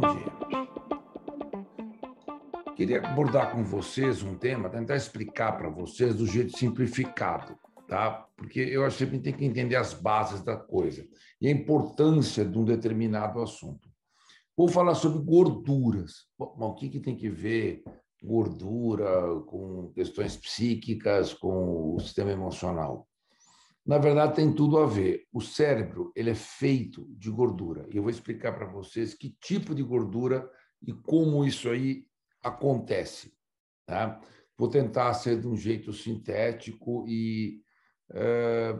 Dia. Queria abordar com vocês um tema, tentar explicar para vocês do jeito simplificado, tá? Porque eu acho que a gente tem que entender as bases da coisa e a importância de um determinado assunto. Vou falar sobre gorduras. Bom, o que, que tem que ver gordura com questões psíquicas, com o sistema emocional? Na verdade, tem tudo a ver. O cérebro ele é feito de gordura. E eu vou explicar para vocês que tipo de gordura e como isso aí acontece. Tá? Vou tentar ser de um jeito sintético e é,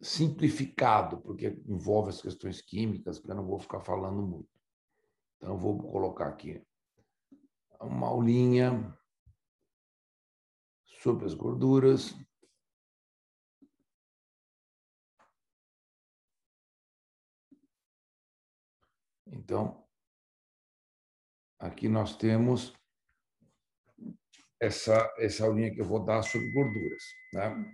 simplificado, porque envolve as questões químicas, que eu não vou ficar falando muito. Então, vou colocar aqui uma aulinha sobre as gorduras. Então, aqui nós temos essa, essa aulinha que eu vou dar sobre gorduras. Né?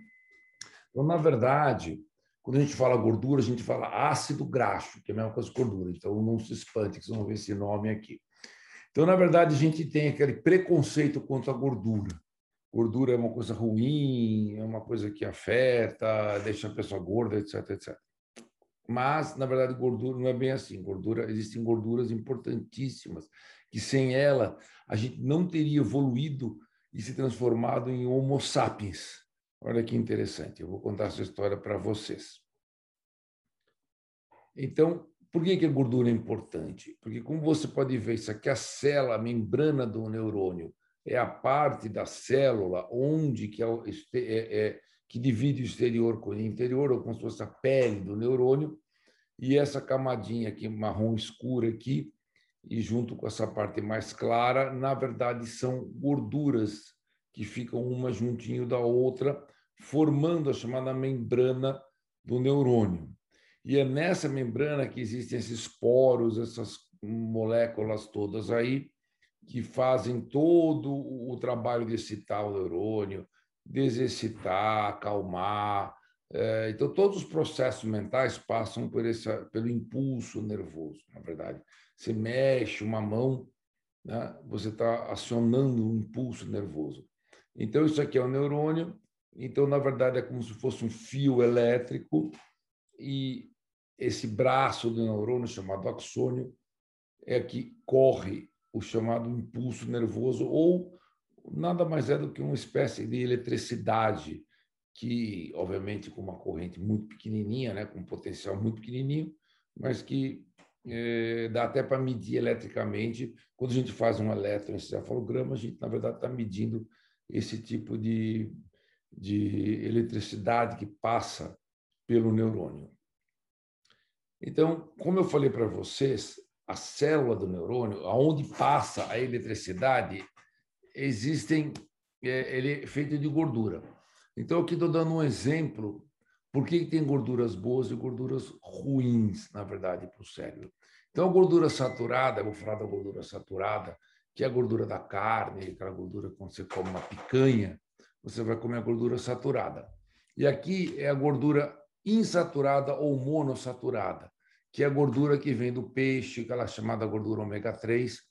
Então, na verdade, quando a gente fala gordura, a gente fala ácido graxo, que é a mesma coisa que gordura. Então, não se espante que vocês vão ver esse nome aqui. Então, na verdade, a gente tem aquele preconceito quanto à gordura. Gordura é uma coisa ruim, é uma coisa que afeta, deixa a pessoa gorda, etc, etc. Mas, na verdade, gordura não é bem assim. Gordura, existem gorduras importantíssimas, que sem ela a gente não teria evoluído e se transformado em Homo sapiens. Olha que interessante, eu vou contar essa história para vocês. Então, por que, que a gordura é importante? Porque, como você pode ver, isso aqui é a célula, a membrana do neurônio, é a parte da célula onde que, é, é, é que divide o exterior com o interior, ou como se fosse a pele do neurônio, e essa camadinha aqui marrom escura aqui, e junto com essa parte mais clara, na verdade são gorduras que ficam uma juntinho da outra, formando a chamada membrana do neurônio. E é nessa membrana que existem esses poros, essas moléculas todas aí, que fazem todo o trabalho de excitar o neurônio, desexcitar, acalmar. É, então, todos os processos mentais passam por esse, pelo impulso nervoso, na verdade. Você mexe uma mão, né? você está acionando um impulso nervoso. Então, isso aqui é o neurônio. Então, na verdade, é como se fosse um fio elétrico e esse braço do neurônio, chamado axônio, é que corre o chamado impulso nervoso ou nada mais é do que uma espécie de eletricidade que, obviamente, com uma corrente muito pequenininha, né, com um potencial muito pequenininho, mas que é, dá até para medir eletricamente. Quando a gente faz um eletroencefalograma, a gente, na verdade, está medindo esse tipo de, de eletricidade que passa pelo neurônio. Então, como eu falei para vocês, a célula do neurônio, aonde passa a eletricidade, existem, é, ele é feito de gordura. Então, aqui estou dando um exemplo por que tem gorduras boas e gorduras ruins, na verdade, para o cérebro. Então, a gordura saturada, vou falar da gordura saturada, que é a gordura da carne, aquela gordura quando você come uma picanha, você vai comer a gordura saturada. E aqui é a gordura insaturada ou monossaturada, que é a gordura que vem do peixe, aquela chamada gordura ômega 3,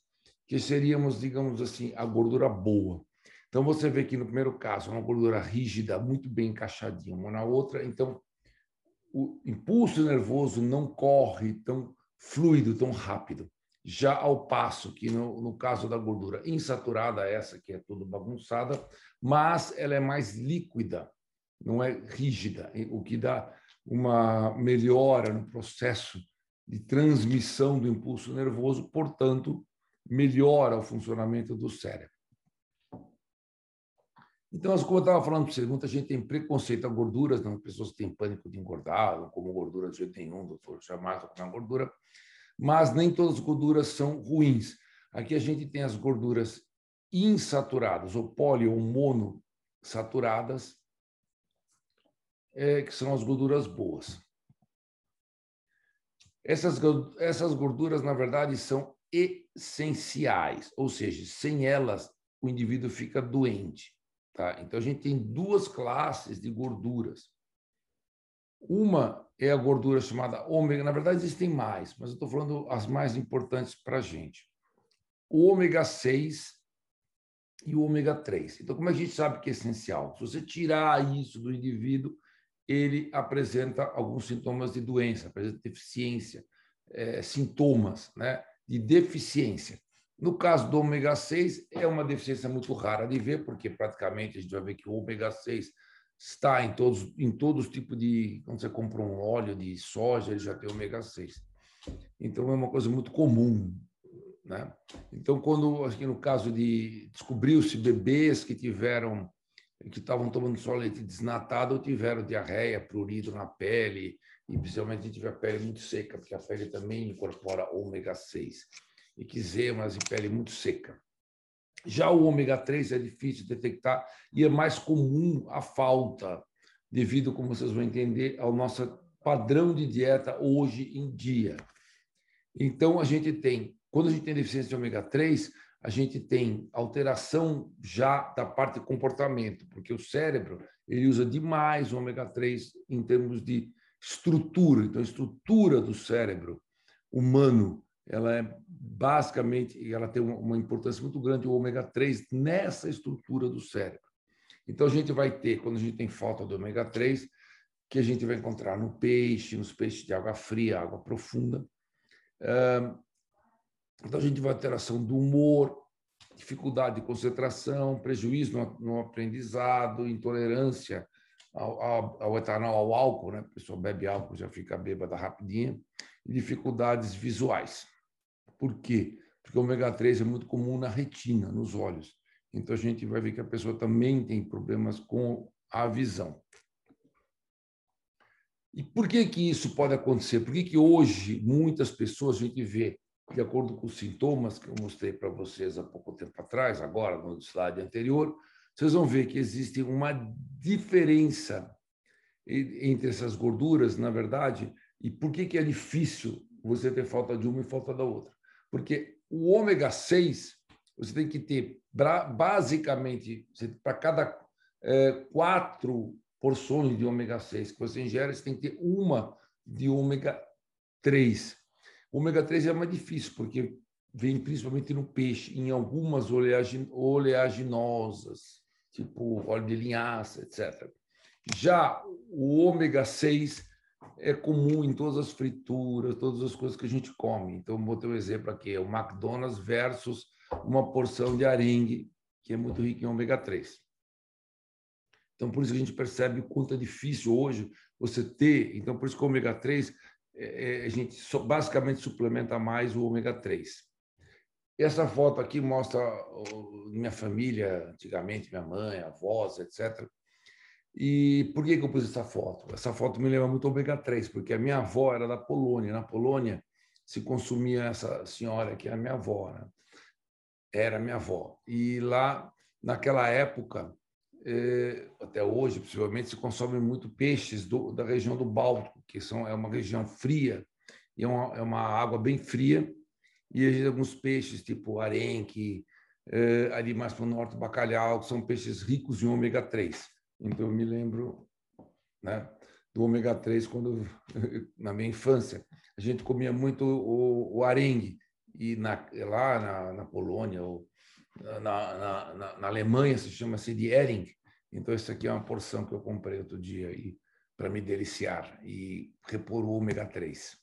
que seríamos, digamos assim, a gordura boa. Então, você vê que no primeiro caso, uma gordura rígida, muito bem encaixadinha uma na outra. Então, o impulso nervoso não corre tão fluido, tão rápido. Já ao passo que, no, no caso da gordura insaturada, essa que é toda bagunçada, mas ela é mais líquida, não é rígida, o que dá uma melhora no processo de transmissão do impulso nervoso, portanto, melhora o funcionamento do cérebro. Então, como eu estava falando para você, muita gente tem preconceito a gorduras, não, pessoas têm pânico de engordar, não como gordura de jeito nenhum, doutor, jamais vou gordura, mas nem todas as gorduras são ruins. Aqui a gente tem as gorduras insaturadas, ou poli ou monossaturadas, é, que são as gorduras boas. Essas, essas gorduras, na verdade, são essenciais, ou seja, sem elas o indivíduo fica doente. Tá? Então, a gente tem duas classes de gorduras. Uma é a gordura chamada ômega. Na verdade, existem mais, mas eu estou falando as mais importantes para a gente. O ômega 6 e o ômega 3. Então, como é a gente sabe que é essencial? Se você tirar isso do indivíduo, ele apresenta alguns sintomas de doença, apresenta deficiência, é, sintomas né, de deficiência. No caso do ômega 6, é uma deficiência muito rara de ver, porque praticamente a gente vai ver que o ômega 6 está em todos, em todos os tipos de. Quando você compra um ômega de soja, ele já tem ômega 6. Então, é uma coisa muito comum. Né? Então, quando, aqui no caso de descobriu-se bebês que tiveram, que estavam tomando só leite desnatado ou tiveram diarreia, prurido na pele, e principalmente tiver pele muito seca, porque a pele também incorpora ômega 6, e eczemas e pele muito seca. Já o ômega 3 é difícil de detectar e é mais comum a falta, devido, como vocês vão entender, ao nosso padrão de dieta hoje em dia. Então, a gente tem, quando a gente tem deficiência de ômega 3, a gente tem alteração já da parte de comportamento, porque o cérebro ele usa demais o ômega 3 em termos de estrutura. Então, a estrutura do cérebro humano ela é basicamente, ela tem uma importância muito grande, o ômega 3, nessa estrutura do cérebro. Então, a gente vai ter, quando a gente tem falta do ômega 3, que a gente vai encontrar no peixe, nos peixes de água fria, água profunda. Então, a gente vai ter alteração do humor, dificuldade de concentração, prejuízo no, no aprendizado, intolerância ao, ao, ao, etanol, ao álcool, né? A pessoa bebe álcool, já fica bêbada rapidinho, e dificuldades visuais. Por quê? Porque o ômega 3 é muito comum na retina, nos olhos. Então a gente vai ver que a pessoa também tem problemas com a visão. E por que que isso pode acontecer? Por que que hoje muitas pessoas a gente vê, de acordo com os sintomas que eu mostrei para vocês há pouco tempo atrás, agora no slide anterior, vocês vão ver que existe uma diferença entre essas gorduras, na verdade, e por que que é difícil você ter falta de uma e falta da outra? Porque o ômega 6, você tem que ter, basicamente, para cada é, quatro porções de ômega 6 que você ingere, você tem que ter uma de ômega 3. O ômega 3 é mais difícil, porque vem principalmente no peixe, em algumas oleaginosas, tipo óleo de linhaça, etc. Já o ômega 6 é comum em todas as frituras, todas as coisas que a gente come. Então, vou ter um exemplo aqui: é o McDonald's versus uma porção de arengue, que é muito rico em ômega 3. Então, por isso que a gente percebe o quanto é difícil hoje você ter. Então, por isso que o ômega 3, é, é, a gente basicamente suplementa mais o ômega 3. Essa foto aqui mostra minha família, antigamente, minha mãe, avós, etc. E por que, eu pus essa foto? Essa foto me lembra muito ômega 3, porque a minha avó era da Polônia. Na Polônia se consumia essa senhora que é a minha avó, né? era minha avó. E lá, naquela época, até hoje, possivelmente, se consomem muito peixes do, da região do Báltico, que são, é uma região fria, é uma, é uma água bem fria, e alguns peixes, tipo arenque, eh, ali mais para o norte, bacalhau, que são peixes ricos em ômega 3. Então, eu me lembro né, do ômega 3 quando, na minha infância. A gente comia muito o, o arengue, e na, lá na, na Polônia, ou na, na, na, na Alemanha, se chama-se de Hering. Então, isso aqui é uma porção que eu comprei outro dia para me deliciar e repor o ômega 3.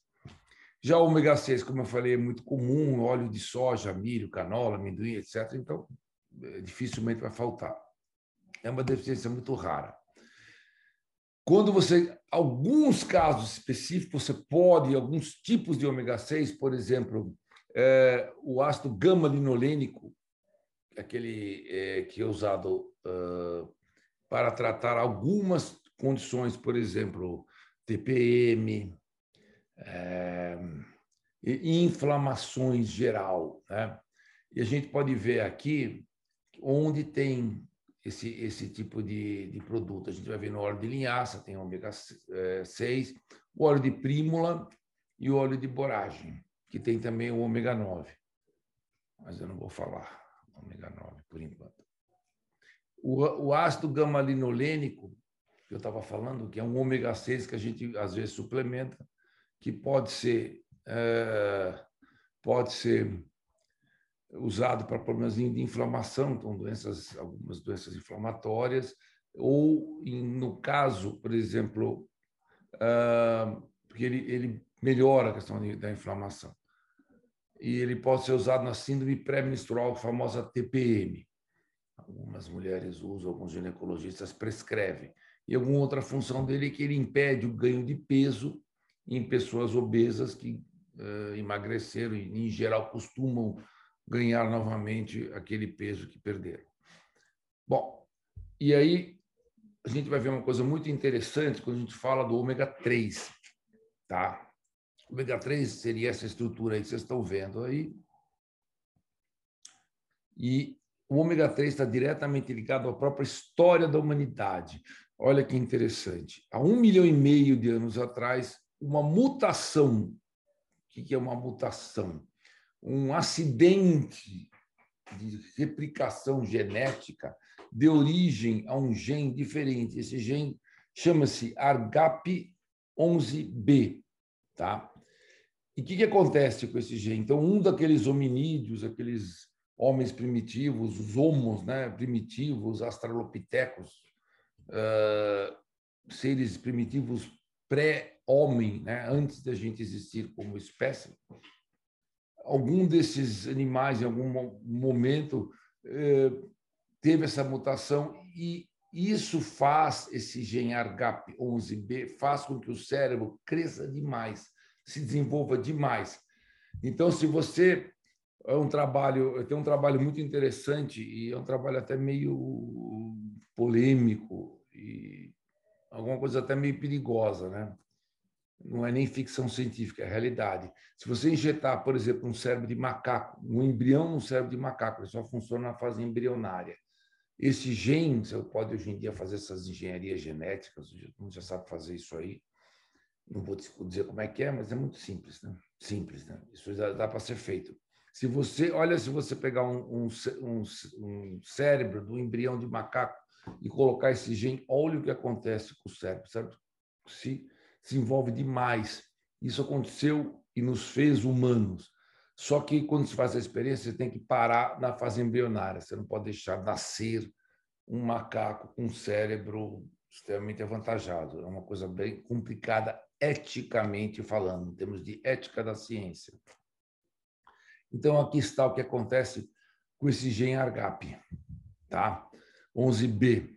Já o ômega 6, como eu falei, é muito comum, óleo de soja, milho, canola, amendoim, etc. Então, é, dificilmente vai faltar é uma deficiência muito rara. Quando você, alguns casos específicos, você pode, alguns tipos de ômega 6, por exemplo, é, o ácido gama-linolênico, aquele é, que é usado uh, para tratar algumas condições, por exemplo, TPM, é, inflamações geral. Né? E a gente pode ver aqui onde tem esse, esse tipo de, de produto. A gente vai ver no óleo de linhaça, tem ômega 6, o óleo de prímula e o óleo de boragem, que tem também o ômega 9. Mas eu não vou falar ômega 9 por enquanto. O, o ácido gama-linolênico que eu estava falando, que é um ômega 6 que a gente às vezes suplementa, que pode ser, é, pode ser usado para problemas de inflamação, então doenças, algumas doenças inflamatórias, ou no caso, por exemplo, uh, porque ele, ele melhora a questão da inflamação. E ele pode ser usado na síndrome pré-menstrual, famosa TPM. Algumas mulheres usam, alguns ginecologistas prescrevem. E alguma outra função dele é que ele impede o ganho de peso em pessoas obesas que uh, emagreceram e, em geral, costumam ganhar novamente aquele peso que perderam. Bom, e aí a gente vai ver uma coisa muito interessante quando a gente fala do ômega 3, tá? Ômega 3 seria essa estrutura aí que vocês estão vendo aí. E o ômega 3 está diretamente ligado à própria história da humanidade. Olha que interessante. Há um milhão e meio de anos atrás, uma mutação. O que é uma mutação? um acidente de replicação genética deu origem a um gene diferente. Esse gene chama-se ARGAP11B, tá? E o que, que acontece com esse gene? Então, um daqueles hominídeos, aqueles homens primitivos, os homos né, primitivos, astralopitecos, uh, seres primitivos pré-homem, né, antes da gente existir como espécie, algum desses animais, em algum momento, eh, teve essa mutação e isso faz, esse gene ARGAP11B, faz com que o cérebro cresça demais, se desenvolva demais. Então, se você é um trabalho, tem um trabalho muito interessante e é um trabalho até meio polêmico e alguma coisa até meio perigosa, né? não é nem ficção científica, é realidade. Se você injetar, por exemplo, um cérebro de macaco, um embrião no cérebro de macaco, ele só funciona na fase embrionária. Esse gene, você pode hoje em dia fazer essas engenharias genéticas, todo mundo já sabe fazer isso aí. Não vou dizer como é que é, mas é muito simples, né? Simples, né? Isso dá, dá para ser feito. Se você, olha, se você pegar um, um, um, um cérebro do embrião de macaco e colocar esse gene, olha o que acontece com o cérebro, certo? Se desenvolve demais. Isso aconteceu e nos fez humanos. Só que quando se faz a experiência, você tem que parar na fase embrionária. Você não pode deixar nascer um macaco com um cérebro extremamente avantajado. É uma coisa bem complicada eticamente falando, em termos de ética da ciência. Então, aqui está o que acontece com esse gene ARGAP, tá? 11B.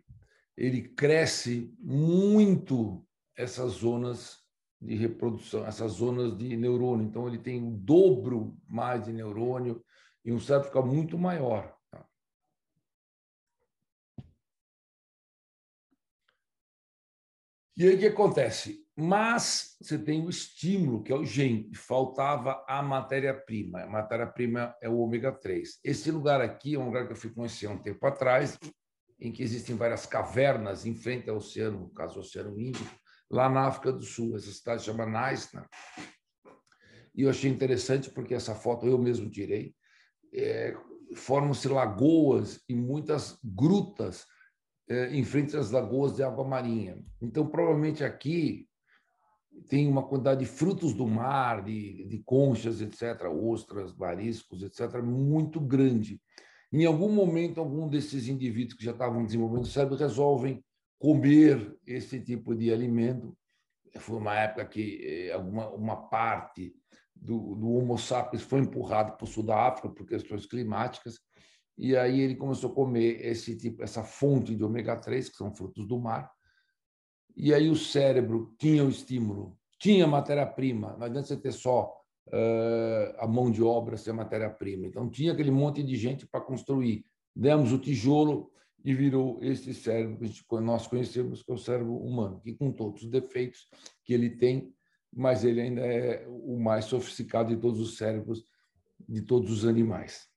Ele cresce muito essas zonas de reprodução, essas zonas de neurônio. Então, ele tem o dobro mais de neurônio e um cérebro fica muito maior. Tá? E aí o que acontece? Mas você tem o estímulo, que é o gene, faltava a matéria-prima. A matéria-prima é o ômega 3. Esse lugar aqui é um lugar que eu fui conhecer um tempo atrás, em que existem várias cavernas em frente ao oceano, no caso, o Oceano Índico, lá na África do Sul. Essa cidade chama Naisna. E eu achei interessante porque essa foto eu mesmo tirei. É, Formam-se lagoas e muitas grutas é, em frente às lagoas de água marinha. Então, provavelmente aqui tem uma quantidade de frutos do mar, de, de conchas, etc., ostras, mariscos, etc., muito grande. Em algum momento, algum desses indivíduos que já estavam desenvolvendo o cérebro resolvem comer esse tipo de alimento. Foi uma época que eh, alguma, uma parte do, do Homo sapiens foi empurrado para o sul da África por questões climáticas, e aí ele começou a comer esse tipo, essa fonte de ômega 3, que são frutos do mar. E aí o cérebro tinha o estímulo, tinha matéria-prima, não adianta você ter só uh, a mão de obra sem matéria-prima. Então tinha aquele monte de gente para construir. Demos o tijolo, e virou esse cérebro que nós conhecemos, que é o cérebro humano, que com todos os defeitos que ele tem, mas ele ainda é o mais sofisticado de todos os cérebros de todos os animais.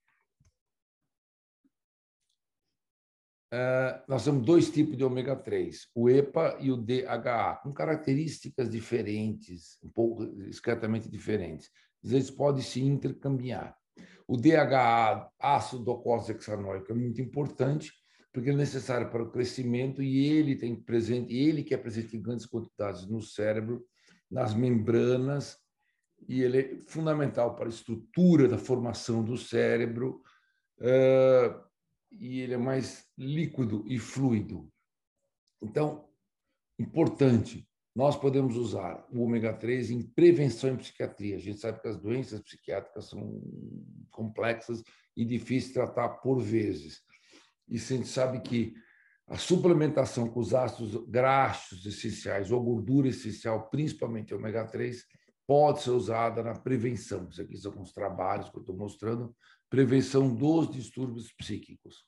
Nós temos dois tipos de ômega 3, o EPA e o DHA, com características diferentes, um pouco discretamente diferentes. Eles podem se intercambiar. O DHA, ácido docosahexanoico, é muito importante, porque é necessário para o crescimento e ele tem presente, ele que é presente em grandes quantidades no cérebro, nas membranas, e ele é fundamental para a estrutura da formação do cérebro, uh, e ele é mais líquido e fluido. Então, importante, nós podemos usar o ômega 3 em prevenção em psiquiatria. A gente sabe que as doenças psiquiátricas são complexas e difíceis de tratar por vezes. E a gente sabe que a suplementação com os ácidos graxos essenciais ou gordura essencial, principalmente ômega 3, pode ser usada na prevenção. Isso aqui são alguns trabalhos que eu estou mostrando. Prevenção dos distúrbios psíquicos.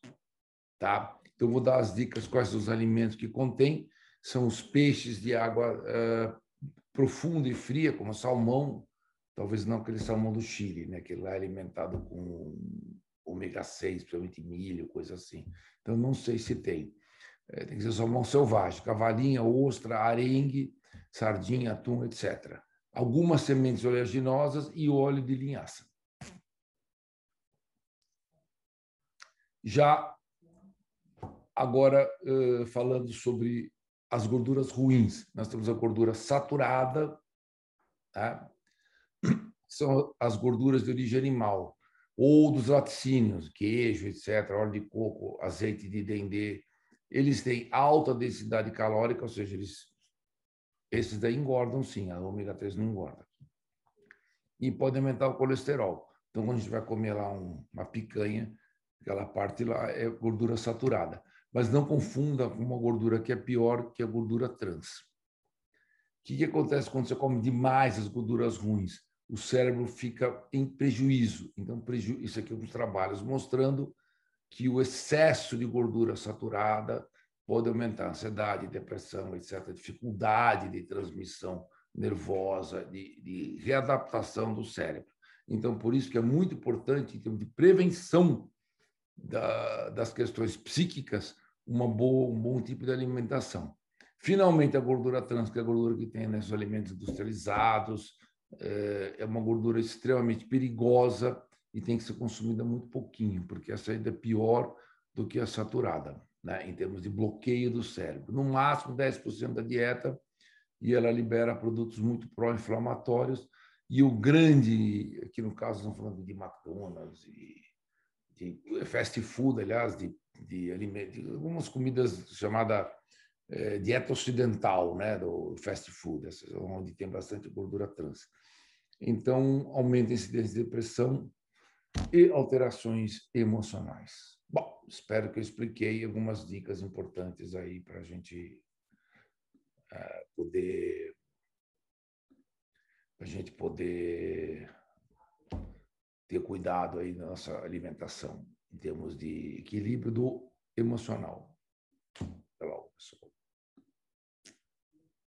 Tá? Então, vou dar as dicas quais são os alimentos que contém. São os peixes de água uh, profunda e fria, como salmão, talvez não aquele salmão do Chile, né? que lá é alimentado com ômega 6, principalmente milho, coisa assim. Então, não sei se tem. É, tem que ser salmão selvagem, cavalinha, ostra, arengue, sardinha, atum, etc. Algumas sementes oleaginosas e óleo de linhaça. Já agora, falando sobre as gorduras ruins, nós temos a gordura saturada, tá? são as gorduras de origem animal, ou dos laticínios, queijo, etc., óleo de coco, azeite de dendê, eles têm alta densidade calórica, ou seja, eles, esses daí engordam sim, a ômega 3 não engorda. E pode aumentar o colesterol. Então, quando a gente vai comer lá um, uma picanha, aquela parte lá é gordura saturada. Mas não confunda com uma gordura que é pior que a gordura trans. O que, que acontece quando você come demais as gorduras ruins? o cérebro fica em prejuízo. Então, preju... isso aqui é um trabalhos mostrando que o excesso de gordura saturada pode aumentar a ansiedade, depressão, etc., dificuldade de transmissão nervosa, de, de readaptação do cérebro. Então, por isso que é muito importante, em termos de prevenção da, das questões psíquicas, uma boa, um bom tipo de alimentação. Finalmente, a gordura trans, que é a gordura que tem nesses alimentos industrializados, é, é uma gordura extremamente perigosa e tem que ser consumida muito pouquinho, porque essa ainda é pior do que a saturada, né? em termos de bloqueio do cérebro. No máximo 10% da dieta, e ela libera produtos muito pró-inflamatórios. E o grande, aqui no caso, estamos falando de McDonald's, e de fast food, aliás, de, de, de algumas comidas chamada é, dieta ocidental, né, do fast food, onde tem bastante gordura trans. Então, aumenta a incidência de depressão e alterações emocionais. Bom, espero que eu expliquei algumas dicas importantes aí para a gente uh, poder a gente poder ter cuidado aí na nossa alimentação, em termos de equilíbrio do emocional. Tá Até logo, pessoal.